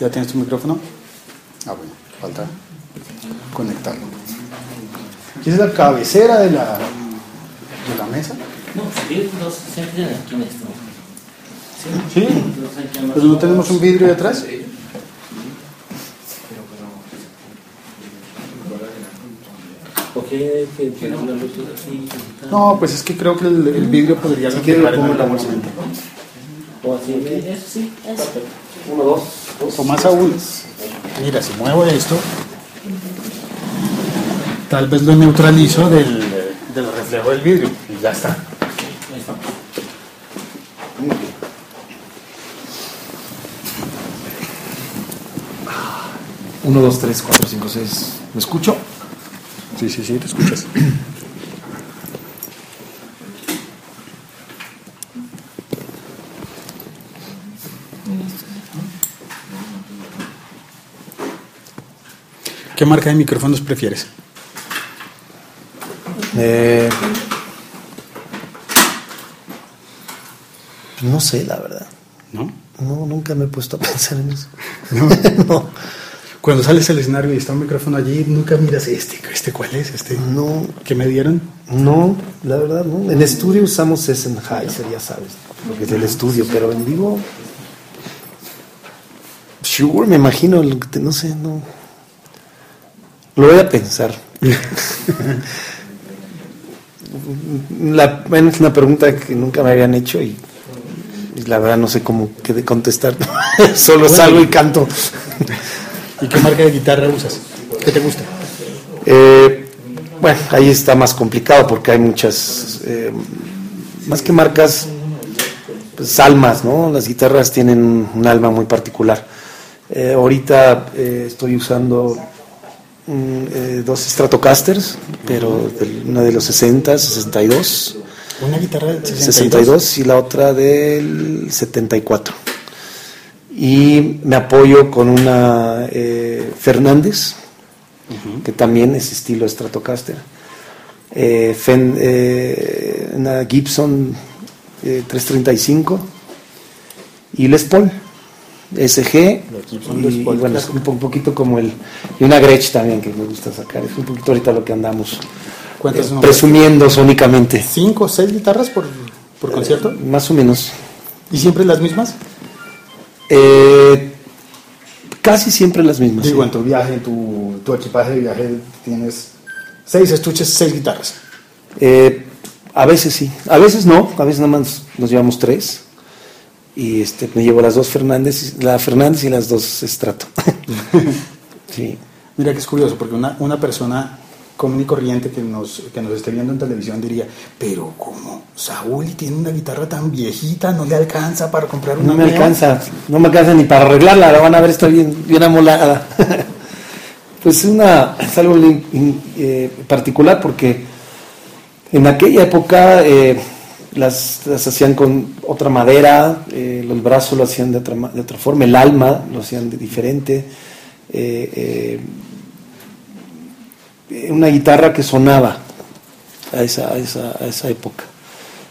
¿Ya tienes tu micrófono? Ah, bueno, falta conectarlo. ¿Qué es la cabecera de la, de la mesa? No, si dos siempre aquí en esto. Sí. ¿Pero no tenemos un vidrio detrás? No, pues es que creo que el, el vidrio podría Si quieres, lo pongo en la el bolsa. O así, eso sí. Uno, dos. O más aún, mira, si muevo esto, tal vez lo neutralizo del, del reflejo del vidrio y ya está. Uno, dos, tres, cuatro, cinco, seis. ¿Me escucho? Sí, sí, sí, te escuchas. ¿Qué marca de micrófonos prefieres? Eh, no sé, la verdad. ¿No? No, nunca me he puesto a pensar en eso. ¿No? no, Cuando sales al escenario y está un micrófono allí, nunca miras este, este cuál es, este no, que me dieron. no, la verdad, no. En estudio usamos Sennheiser, ya sabes, porque es del estudio, pero en vivo. Sure, me imagino, no sé, no. Lo voy a pensar. La, es una pregunta que nunca me habían hecho y, y la verdad no sé cómo qué de contestar. Solo salgo y canto. ¿Y qué marca de guitarra usas? ¿Qué te gusta? Eh, bueno, ahí está más complicado porque hay muchas, eh, más que marcas, pues almas, ¿no? Las guitarras tienen un alma muy particular. Eh, ahorita eh, estoy usando eh, dos Stratocasters, pero del- una de los 60, 62, Una guitarra del 62. 62 y la otra del 74. Y me apoyo con una eh, Fernández, que también es estilo Stratocaster. Eh, Fen- eh, una Gibson eh, 335 y Les Paul SG y, bueno, es un, po- un poquito como el y una Gretsch también que me gusta sacar es un poquito ahorita lo que andamos ¿Cuántas eh, presumiendo sónicamente ¿Cinco o seis guitarras por, por concierto? más o menos ¿Y siempre las mismas? Eh, casi siempre las mismas Digo, sí. en tu viaje, en tu, tu equipaje de viaje, tienes seis estuches, seis guitarras. Eh, a veces sí, a veces no, a veces nada más nos llevamos tres. Y este, me llevo las dos Fernández, la Fernández y las dos Estrato. sí. Mira que es curioso, porque una, una persona común y corriente que nos, que nos esté viendo en televisión diría, pero ¿cómo? Saúl tiene una guitarra tan viejita, no le alcanza para comprar una No me nueva?" alcanza, no me alcanza ni para arreglarla, la van a ver, está bien, bien amolada. pues es, una, es algo in- in- eh, particular porque en aquella época eh, las, las hacían con otra madera, eh, el brazo lo hacían de otra, de otra forma, el alma lo hacían de diferente. eh, eh, una guitarra que sonaba a esa, a esa, a esa época.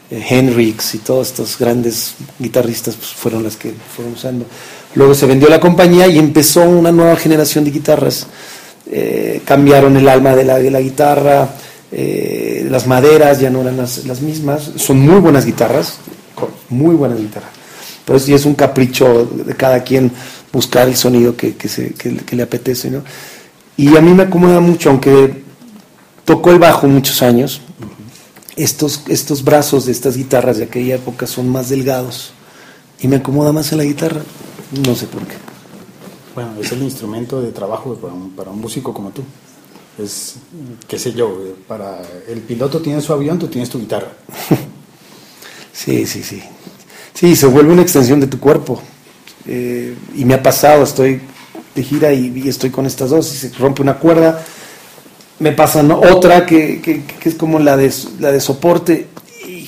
Hendrix y todos estos grandes guitarristas pues, fueron las que fueron usando. Luego se vendió la compañía y empezó una nueva generación de guitarras. Cambiaron el alma de la, de la guitarra, eh, las maderas ya no eran las, las mismas. Son muy buenas guitarras, muy buenas guitarras. Pero sí es un capricho de cada quien buscar el sonido que, que, le apetece. ¿no? Y a mí me acomoda mucho, aunque tocó el bajo muchos años, estos, estos brazos de estas guitarras de aquella época son más delgados y me acomoda más en la guitarra. No sé por qué. Bueno, es el instrumento de trabajo para un, para un músico como tú. Es, qué sé yo, para el piloto tiene su avión, tú tienes tu guitarra. Sí, sí, sí. Sí, se vuelve una extensión de tu cuerpo. Eh, y me ha pasado, estoy de gira y, y estoy con estas dos y se rompe una cuerda. Me pasa ¿no? otra que, que- que es como la de, la de soporte y,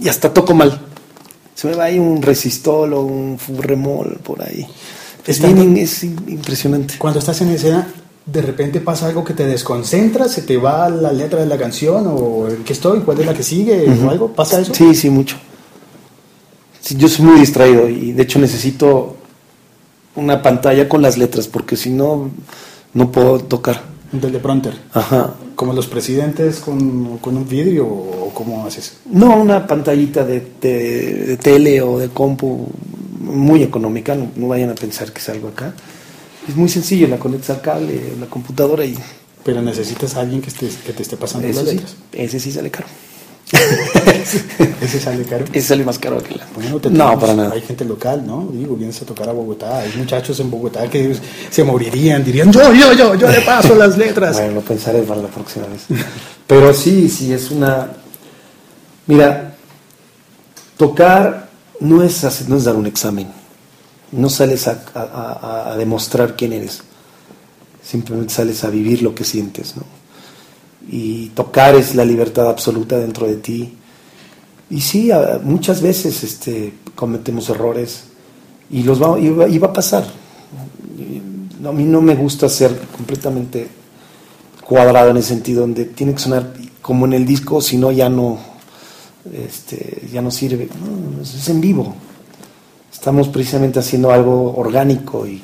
y hasta toco mal. Se me va ahí un resistol o un furremol por ahí. Es, Está- bien, es impresionante. Cuando estás en escena, de repente pasa algo que te desconcentra, se te va la letra de la canción o en qué estoy, cuál es la que sigue o algo, ¿pasa eso? Sí, sí, mucho. Sí, yo soy muy distraído y de hecho necesito una pantalla con las letras, porque si no, no puedo tocar. Un teleprompter. Ajá. Como los presidentes con, con un vidrio o cómo haces. No, una pantallita de, de- de tele o de compu muy económica, no, no vayan a pensar que es algo acá. Es muy sencillo, la conectas al cable, la computadora y Pero necesitas a alguien que, esté, que te esté pasando las sí, letras. ese sí sale caro. Ese sale caro. Ese sale más caro que la... Bueno, te no, para nada. Hay gente local, ¿no? Digo, vienes a tocar a Bogotá. Hay muchachos en Bogotá que se morirían, dirían, yo, yo, yo, yo le paso las letras. Bueno, lo pensaré para la próxima vez. Pero sí, sí, es una... Mira, tocar no es, hacer- no es dar un examen. No sales a, demostrar quién eres. Simplemente sales a vivir lo que sientes, ¿no? Y tocar es la libertad absoluta dentro de ti. Y sí, muchas veces este, cometemos errores y, los va, y va a pasar. A mí no me gusta ser completamente cuadrado en el sentido donde tiene que sonar como en el disco, si no ya no, este, ya no sirve. Es en vivo. Estamos precisamente haciendo algo orgánico y,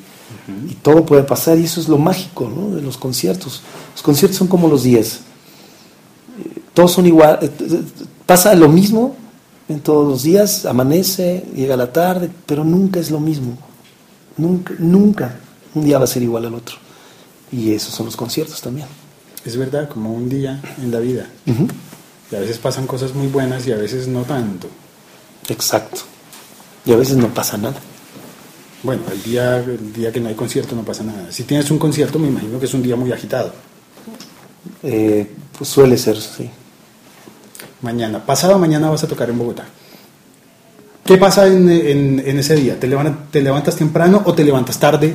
y todo puede pasar y eso es lo mágico ¿no? de los conciertos. Los conciertos son como los días. Eh, Todos son igual, eh, pasa lo mismo en todos los días, amanece, llega la tarde, pero nunca es lo mismo. Nunca, nunca. Un día va a ser igual al otro. Y esos son los conciertos también. Es verdad, como un día en la vida. Y a veces pasan cosas muy buenas y a veces no tanto. Exacto. Y a veces no pasa nada. Bueno, el día, el día que no hay concierto no pasa nada. Si tienes un concierto, me imagino que es un día muy agitado. Eh, pues suele ser, sí. Mañana, pasado mañana vas a tocar en Bogotá. ¿Qué pasa en, en- en ese día? ¿Te levantas, ¿Te levantas temprano o te levantas tarde?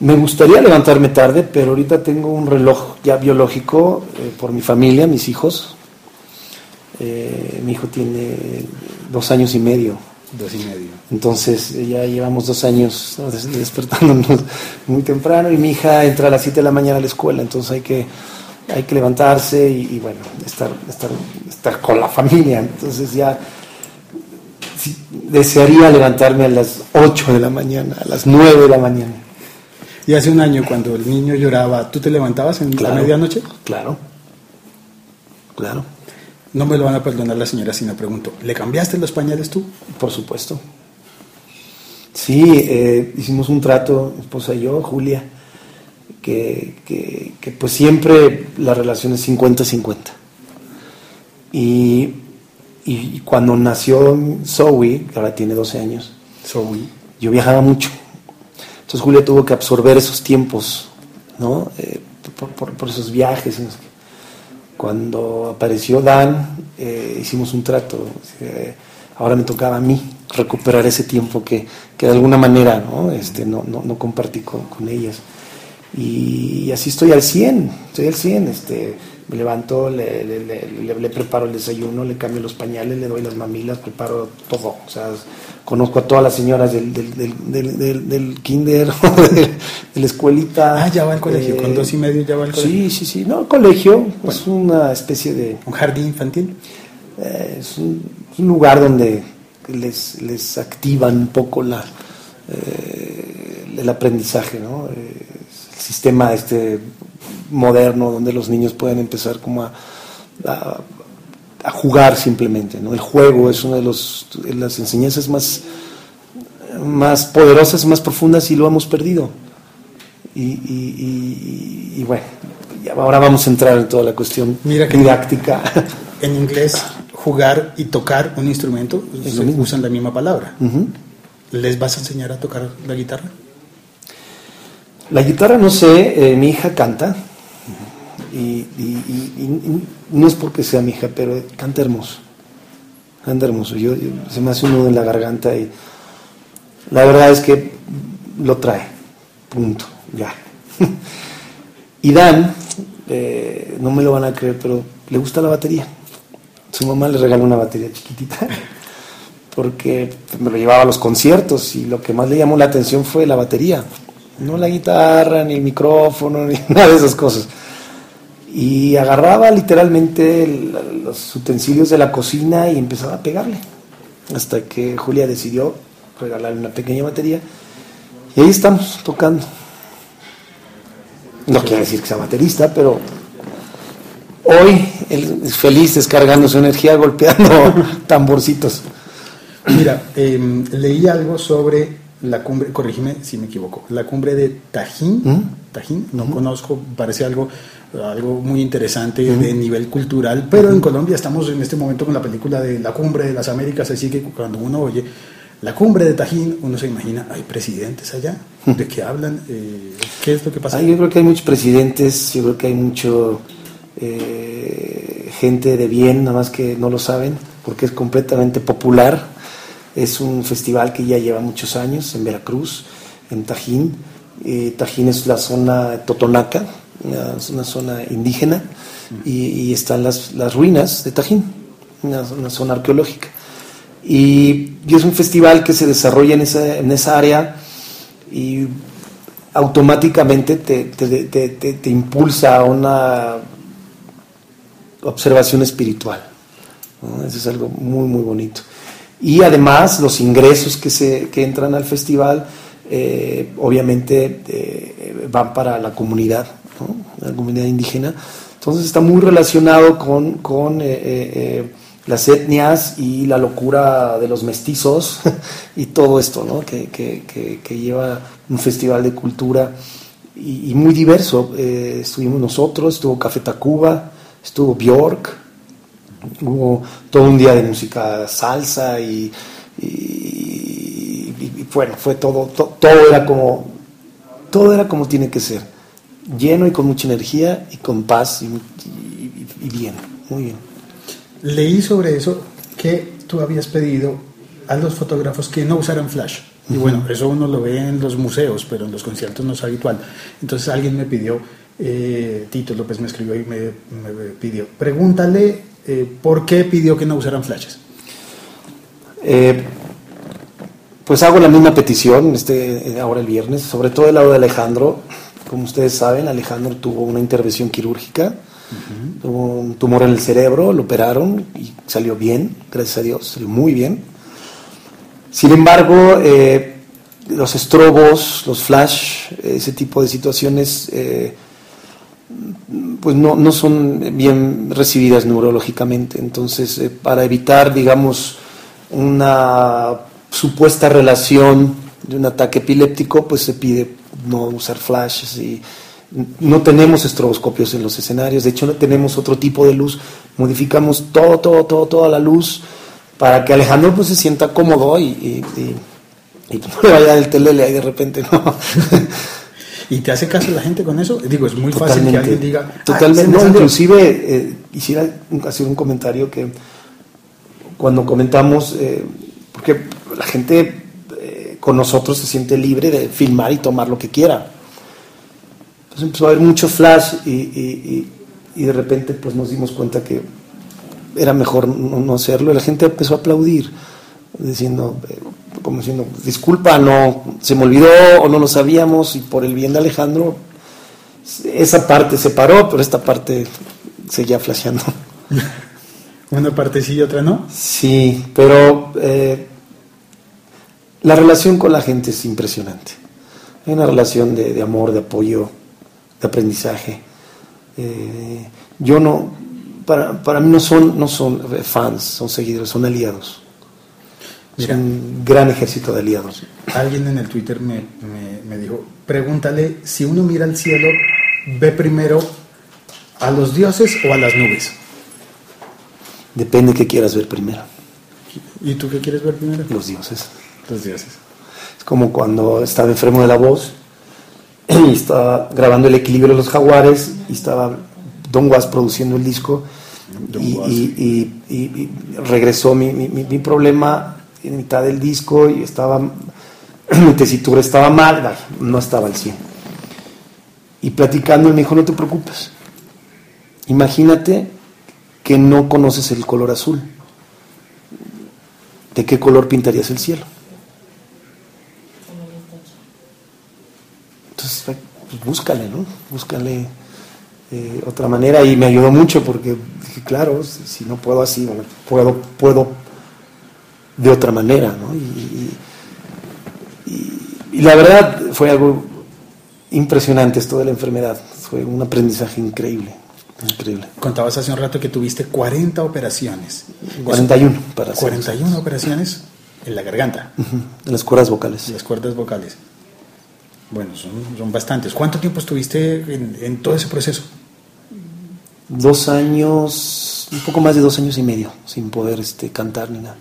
Me gustaría levantarme tarde, pero ahorita tengo un reloj ya biológico eh, por mi familia, mis hijos. Eh, mi hijo tiene dos años y medio. Dos y medio. Entonces eh, ya llevamos dos años ¿no? des- despertándonos muy temprano y mi hija entra a las 7 de la mañana a la escuela, entonces hay que, hay que levantarse y, y, bueno, estar, estar, estar con la familia. Entonces ya sí, desearía levantarme a las 8 de la mañana, a las 9 de la mañana. Y hace un año, cuando el niño lloraba, ¿tú te levantabas en la medianoche? Claro, claro, No me lo van a perdonar la señora si no pregunto. ¿Le cambiaste los pañales tú? por supuesto. Sí, eh, hicimos un trato, mi esposa y yo, Julia, que, que- que pues siempre la relación es 50-50. Y, y cuando nació Zoe, que ahora tiene 12 años, Zoe. yo viajaba mucho. Entonces Julia tuvo que absorber esos tiempos, ¿no? Eh, por, por- por esos viajes. Cuando apareció Dan, eh, hicimos un trato. eh, ahora me tocaba a mí recuperar ese tiempo que, que de alguna manera ¿no? Este, no, no, no compartí con, con ellas. Y, así estoy al 100, estoy al 100. Este, me levanto, le, le- le- le- preparo el desayuno, le cambio los pañales, le doy las mamilas, preparo todo. O sea, conozco a todas las señoras del, del, del, del, kinder, de, la escuelita. Ah, ya va al colegio, con dos y medio ya va al colegio. Sí, sí, sí. No, el colegio es una especie de... ¿Un jardín infantil? eh, es, un, es un lugar donde les, les activan un poco la, eh, el aprendizaje, ¿no? Eh, el sistema este moderno donde los niños pueden empezar como a, a- a jugar simplemente, ¿no? El juego es una de, los, de las enseñanzas más, más poderosas, más profundas y lo hemos perdido. Y, y- y- y bueno, ahora vamos a entrar en toda la cuestión Mira que- didáctica. En inglés, jugar y tocar un instrumento Es se usan la misma palabra. ¿Les vas a enseñar a tocar la guitarra? La guitarra no sé, eh, mi hija canta y, y- y- y- no es porque sea mi hija, pero canta hermoso, canta hermoso. Yo, yo- se me hace un nudo en la garganta y la verdad es que lo trae, punto, ya. y Dan, eh, no me lo van a creer, pero le gusta la batería. Su mamá le regaló una batería chiquitita porque me lo llevaba a los conciertos y lo que más le llamó la atención fue la batería, no la guitarra, ni el micrófono, ni nada de esas cosas. Y agarraba literalmente el- los utensilios de la cocina y empezaba a pegarle, hasta que Julia decidió regalarle una pequeña batería. Y ahí estamos tocando. No quiere decir que sea baterista, pero hoy él es feliz descargando su energía golpeando tamborcitos. Mira, em, leí algo sobre la cumbre, corrígeme si me equivoco, la cumbre de Tajín, ¿Mm? Tajín, no conozco, parece algo, algo muy interesante de nivel cultural, pero en Colombia estamos en este momento con la película de la cumbre de las Américas, así que cuando uno oye la cumbre de Tajín, uno se imagina, hay presidentes allá, ¿de qué hablan? Eh, ¿Qué es lo que pasa? Ah, yo creo que hay muchos presidentes, yo creo que hay mucho eh, gente de bien, nada más que no lo saben, porque es completamente popular. Es un festival que ya lleva muchos años en Veracruz, en Tajín. Eh, Tajín es la zona Totonaca, es una zona indígena, y, están las, las ruinas de Tajín, una, zona arqueológica. Y, es un festival que se desarrolla en esa, en esa área y automáticamente te, te, te, te, te impulsa a una observación espiritual. ¿no? Eso es algo muy, muy bonito. Y además los ingresos que, se, que entran al festival eh, obviamente eh, van para la comunidad, ¿no? comunidad indígena. Entonces está muy relacionado con, con eh, eh, las etnias y la locura de los mestizos y todo esto ¿no? que, que, que, lleva un festival de cultura y, muy diverso. Eh, estuvimos nosotros, estuvo Café Tacuba, estuvo Bjork, hubo todo un día de música salsa y, bueno, fue todo, to- todo era como todo era como tiene que ser, lleno y con mucha energía y con paz y, y- y bien, muy bien. Leí sobre eso que tú habías pedido a los fotógrafos que no usaran flash. Y bueno, eso uno lo ve en los museos, pero en los conciertos no es habitual. Entonces alguien me pidió, eh, Tito López me escribió y me, me pidió, pregúntale eh, por qué pidió que no usaran flashes. Eh, pues hago la misma petición este, eh, ahora el viernes, sobre todo el lado de Alejandro. Como ustedes saben, Alejandro tuvo una intervención quirúrgica, tuvo un tumor en el cerebro, lo operaron y salió bien, gracias a Dios, salió muy bien. Sin embargo, eh, los estrobos, los flash, ese tipo de situaciones, eh, pues no, no son bien recibidas neurológicamente. Entonces, eh, para evitar, digamos, una supuesta relación de un ataque epiléptico, pues se pide no usar flashes y no tenemos estroboscopios en los escenarios, de hecho no tenemos otro tipo de luz, modificamos todo, todo, todo, toda la luz para que Alejandro pues se sienta cómodo y, y, y, y no le vaya del telele ahí de repente, ¿no? ¿Y te hace caso la gente con eso? Digo, es muy fácil que alguien diga... "Ah, Totalmente. No, salió". inclusive eh, quisiera hacer un comentario que cuando comentamos, eh, porque la gente con nosotros se siente libre de filmar y tomar lo que quiera. Entonces empezó a haber mucho flash y, y- y- y de repente pues nos dimos cuenta que era mejor no, no hacerlo. La gente empezó a aplaudir, diciendo, eh, como diciendo, disculpa, no, se me olvidó o no lo sabíamos y por el bien de Alejandro esa parte se paró, pero esta parte seguía flasheando. Una parte sí y otra no. Sí, pero eh, la relación con la gente es impresionante. Hay una relación de, de amor, de apoyo, de aprendizaje. Eh, yo no, para, para mí no son, no son fans, son seguidores, son aliados. Es Mira. un gran ejército de aliados. Alguien en el Twitter me, me- me dijo, pregúntale si uno mira al cielo, ve primero a los dioses o a las nubes. Depende qué quieras ver primero, ¿Y tú qué quieres ver primero? los dioses. Los dioses. Es como cuando estaba enfermo de la voz y estaba grabando el equilibrio de los jaguares y estaba Don Was produciendo el disco y, Was. y- y- y- y regresó mi, mi- mi- mi problema en mitad del disco y estaba mi tesitura estaba mal, no estaba al 100. Y platicando él me dijo, no te preocupes, imagínate que no conoces el color azul. ¿De qué color pintarías el cielo? Pues, búscale, ¿no? Búscale eh, otra manera y me ayudó mucho porque dije, claro, si, si no puedo así, bueno, puedo, puedo de otra manera, ¿no? Y, y- y la verdad fue algo impresionante esto de la enfermedad. Fue un aprendizaje increíble. Increíble. Contabas hace un rato que tuviste 40 operaciones. 41 para ser 41 operaciones en la garganta, En las cuerdas vocales. en las cuerdas vocales. Bueno, son, son bastantes. ¿Cuánto tiempo estuviste en, en todo ese proceso? Dos años, un poco más de dos años y medio, sin poder este, cantar ni nada.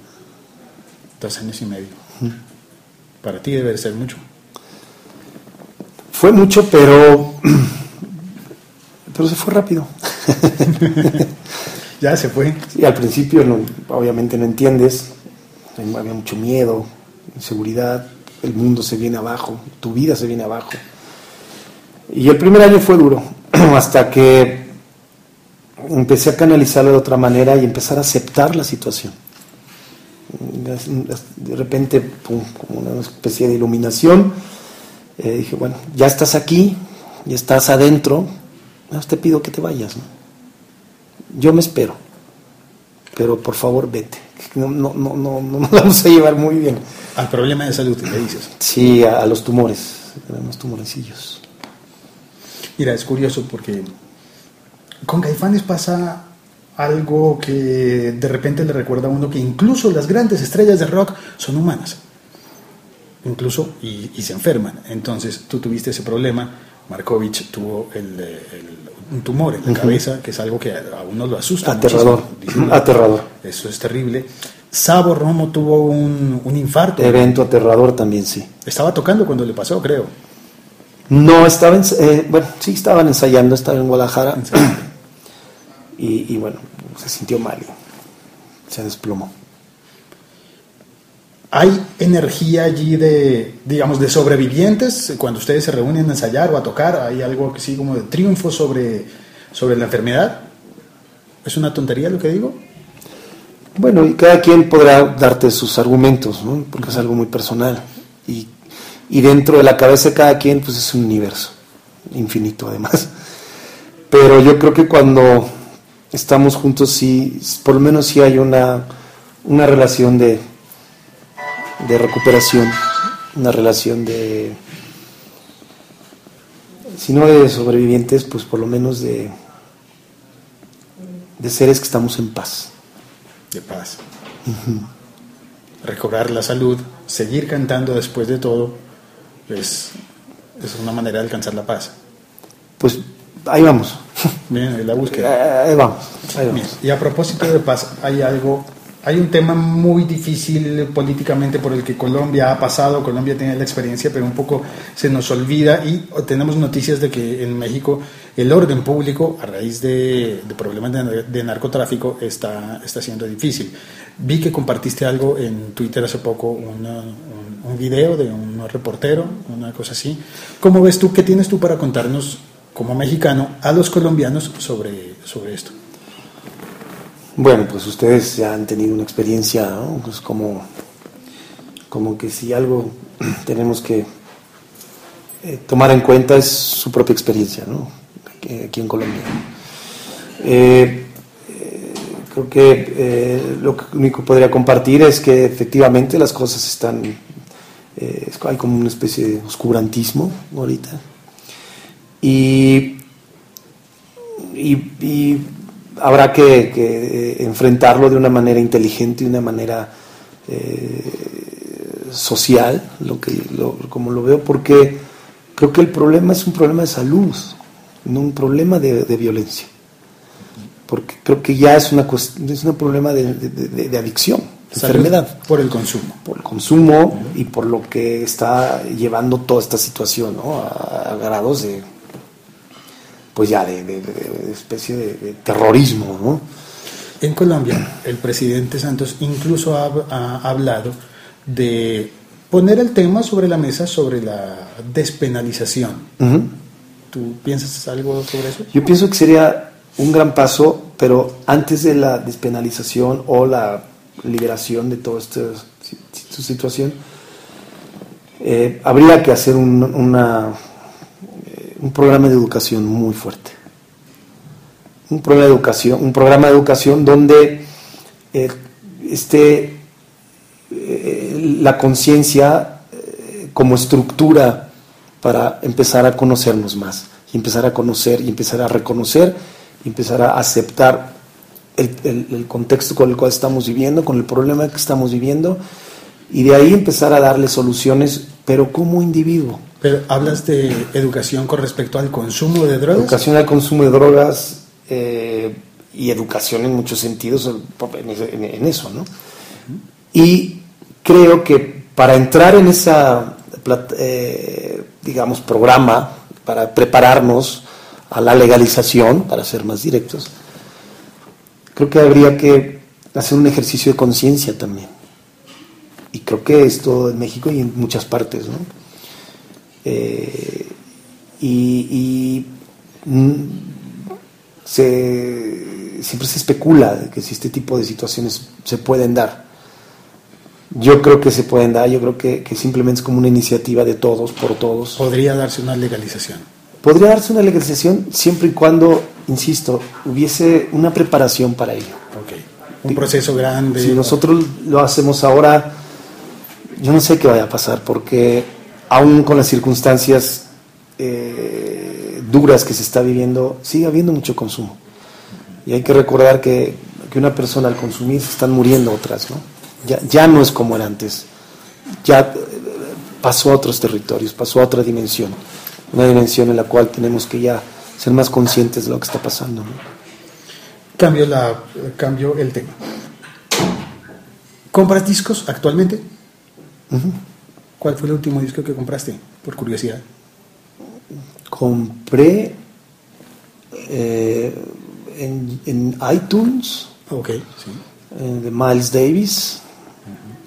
Dos años y medio. Para ti debe ser mucho. Fue mucho, pero, pero se fue rápido. Ya se fue. Y al principio no, obviamente no entiendes, había mucho miedo, inseguridad, el mundo se viene abajo, tu vida se viene abajo. Y el primer año fue duro, hasta que empecé a canalizarlo de otra manera y empezar a aceptar la situación. De repente, como una especie de iluminación, eh, dije, bueno, ya estás aquí, ya estás adentro, te pido que te vayas. Yo me espero, pero por favor vete. No, no, no, no, no nos vamos a llevar muy bien. Al problema de salud, le dices. Sí, a, a los tumores, los tumorecillos. Mira, es curioso porque con Caifanes pasa algo que de repente le recuerda a uno que incluso las grandes estrellas de rock son humanas. Incluso y, y se enferman. Entonces tú tuviste ese problema. Markovich tuvo el, el- un tumor en la cabeza, que es algo que a uno lo asusta. Aterrador. Dicen, aterrador. Eso es terrible. Sabo Romo tuvo un, un infarto. Evento aterrador también, sí. Estaba tocando cuando le pasó, creo. No, estaba, eh, bueno, sí estaban ensayando, estaba en Guadalajara y, y bueno, se sintió mal y se desplomó. ¿Hay energía allí de, digamos, de sobrevivientes cuando ustedes se reúnen a ensayar o a tocar? ¿Hay algo que sí como de triunfo sobre, sobre la enfermedad? ¿Es una tontería lo que digo? Bueno, y cada quien podrá darte sus argumentos, ¿no? porque es algo muy personal. Y, y dentro de la cabeza de cada quien, pues es un universo, infinito además. Pero yo creo que cuando estamos juntos, sí, por lo menos sí hay una, una relación de, de recuperación, una relación de, si no de sobrevivientes, pues por lo menos de, de seres que estamos en paz. De paz. Recobrar la salud, seguir cantando después de todo, es, es una manera de alcanzar la paz. Pues ahí vamos. Bien, en la búsqueda. Ahí vamos. Ahí Bien, vamos. Y a propósito de paz, hay algo, hay un tema muy difícil políticamente por el que Colombia ha pasado, Colombia tiene la experiencia, pero un poco se nos olvida y tenemos noticias de que en México el orden público, a raíz de, problemas de, de narcotráfico, está, está siendo difícil. Vi que compartiste algo en Twitter hace poco, una- un, un video de un reportero, una cosa así. ¿Cómo ves tú, qué tienes tú para contarnos como mexicano a los colombianos sobre, sobre esto? Bueno, pues ustedes ya han tenido una experiencia, ¿no? Pues como, como que si algo tenemos que eh, tomar en cuenta es su propia experiencia, ¿no? Aquí, en Colombia. Eh, eh, creo que lo único que podría compartir es que efectivamente las cosas están, es- hay como una especie de oscurantismo ahorita. Y, y habrá que, que, eh, enfrentarlo de una manera inteligente, de una manera eh, social, lo que, lo- como lo veo, porque creo que el problema es un problema de salud, no un problema de, de violencia. Porque creo que ya es, una, es un problema de, de- de- adicción, Salud enfermedad Por el consumo. por el consumo y por lo que está llevando toda esta situación ¿no? a, a grados de pues ya de, de- de- de especie de, de terrorismo ¿no? En Colombia, el presidente Santos incluso ha, ha hablado de poner el tema sobre la mesa sobre la despenalización. ¿Tú piensas algo sobre eso? yo pienso que sería un gran paso pero antes de la despenalización o la liberación de toda esta si- si- situación eh, habría que hacer un, una, un programa de educación muy fuerte un programa de educación, un programa de educación donde eh, esté eh, la conciencia eh, como estructura para empezar a conocernos más y empezar a conocer y empezar a reconocer y empezar a aceptar el, el- el contexto con el cual estamos viviendo, con el problema que estamos viviendo y de ahí empezar a darle soluciones, pero como individuo. Pero hablas de educación con respecto al consumo de drogas. Educación al consumo de drogas eh, y educación en muchos sentidos en, eso, ¿no? Y creo que para entrar en esa, eh, digamos, programa, para prepararnos a la legalización, para ser más directos, creo que habría que hacer un ejercicio de conciencia también. Y creo que esto en México y en muchas partes, ¿no? Eh, y y, se, siempre se especula de que si este tipo de situaciones se pueden dar. Yo creo que se pueden dar, yo creo que, que simplemente es como una iniciativa de todos, por todos. Podría darse una legalización. Podría darse una legalización siempre y cuando, insisto, hubiese una preparación para ello. Ok. Un proceso grande. Si nosotros lo hacemos ahora, yo no sé qué vaya a pasar, porque aún con las circunstancias eh, duras que se está viviendo, sigue habiendo mucho consumo. Y hay que recordar que, que una persona al consumir se están muriendo otras, ¿no? Ya, ya no es como era antes. Ya eh, pasó a otros territorios, pasó a otra dimensión. Una dimensión en la cual tenemos que ya ser más conscientes de lo que está pasando, ¿no? Cambio, la, cambio el tema. ¿Compras discos actualmente? ¿Cuál fue el último disco que compraste? Por curiosidad. compré eh, en, en iTunes Ok, sí. eh, de Miles Davis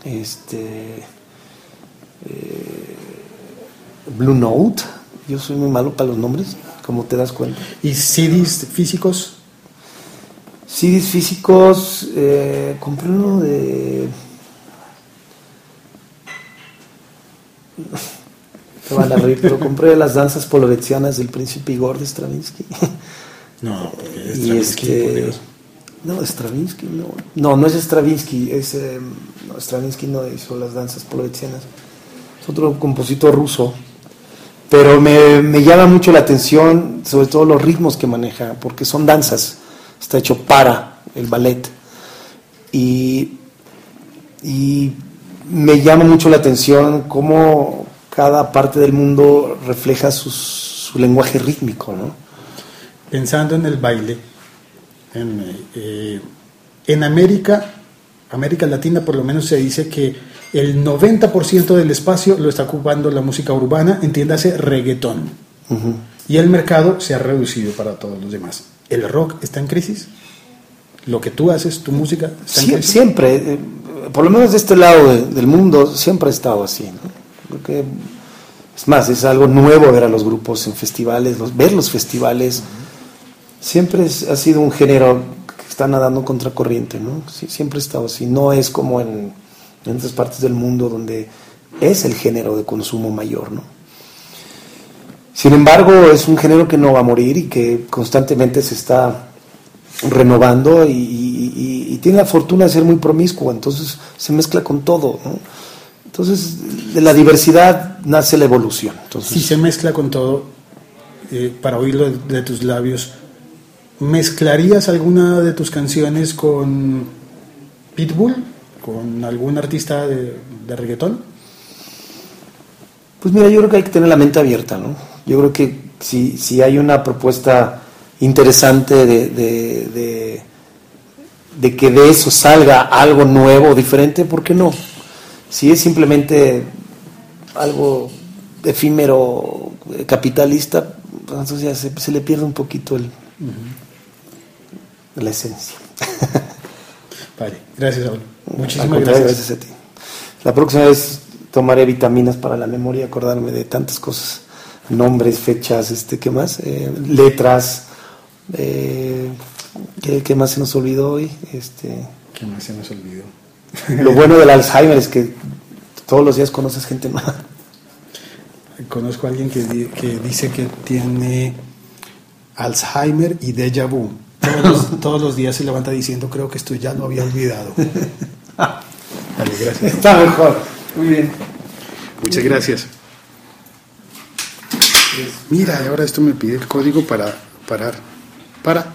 este eh, Blue Note yo soy muy malo para los nombres como te das cuenta ¿Y CDs físicos? CDs físicos compré uno de te van a reír pero compré las danzas polovetzianas del príncipe Igor de Stravinsky. No, porque es y Stravinsky, este no Stravinsky no. No no es Stravinsky es eh, no, Stravinsky no hizo las danzas polovetzianas es otro compositor ruso. Pero me, me llama mucho la atención sobre todo los ritmos que maneja porque son danzas. Está hecho para el ballet. Y y me llama mucho la atención cómo cada parte del mundo refleja sus- su lenguaje rítmico no Pensando en el baile, en, eh, en América, América Latina por lo menos se dice que el 90% del espacio lo está ocupando la música urbana, entiéndase reggaetón. Y el mercado se ha reducido para todos los demás. ¿El rock está en crisis? ¿Lo que tú haces, tu música, está en crisis? siempre, eh, por lo menos de este lado de- del mundo, siempre ha estado así. ¿no? Creo que, es más, es algo nuevo ver a los grupos en festivales, ver los festivales. Siempre ha sido un género que está nadando contracorriente, ¿no? Siempre ha estado así. No es como en, otras partes del mundo donde es el género de consumo mayor, ¿no? Sin embargo, es un género que no va a morir y que constantemente se está renovando y tiene la fortuna de ser muy promiscuo, entonces se mezcla con todo. ¿no? Entonces, de la diversidad nace la evolución. Entonces, Si se mezcla con todo, eh, para oírlo de, de tus labios, ¿mezclarías alguna de tus canciones con Pitbull? ¿Con algún artista de, de reggaetón? Pues mira, yo creo que hay que tener la mente abierta, ¿no? Yo creo que si, si hay una propuesta interesante de, de, de- de que de eso salga algo nuevo, diferente, ¿por qué no? Si es simplemente algo efímero, eh, capitalista, pues entonces ya se, se le pierde un poquito el, la esencia. Vale, gracias. Al Muchísimas gracias. gracias a ti. La próxima vez tomaré vitaminas para la memoria, acordarme de tantas cosas, nombres, fechas, este, ¿qué más? Eh, letras, eh, ¿qué, qué más se nos olvidó hoy? Este, ¿Qué más se nos olvidó? lo bueno del Alzheimer es que todos los días conoces gente nueva. Conozco a alguien que, di- que dice que tiene Alzheimer y déjà vu. Todos los, todos los días se levanta diciendo, creo que esto ya lo había olvidado. Vale, gracias. Está mejor. Muy bien. Muchas gracias. Mira, ahora esto me pide el código para parar. Para.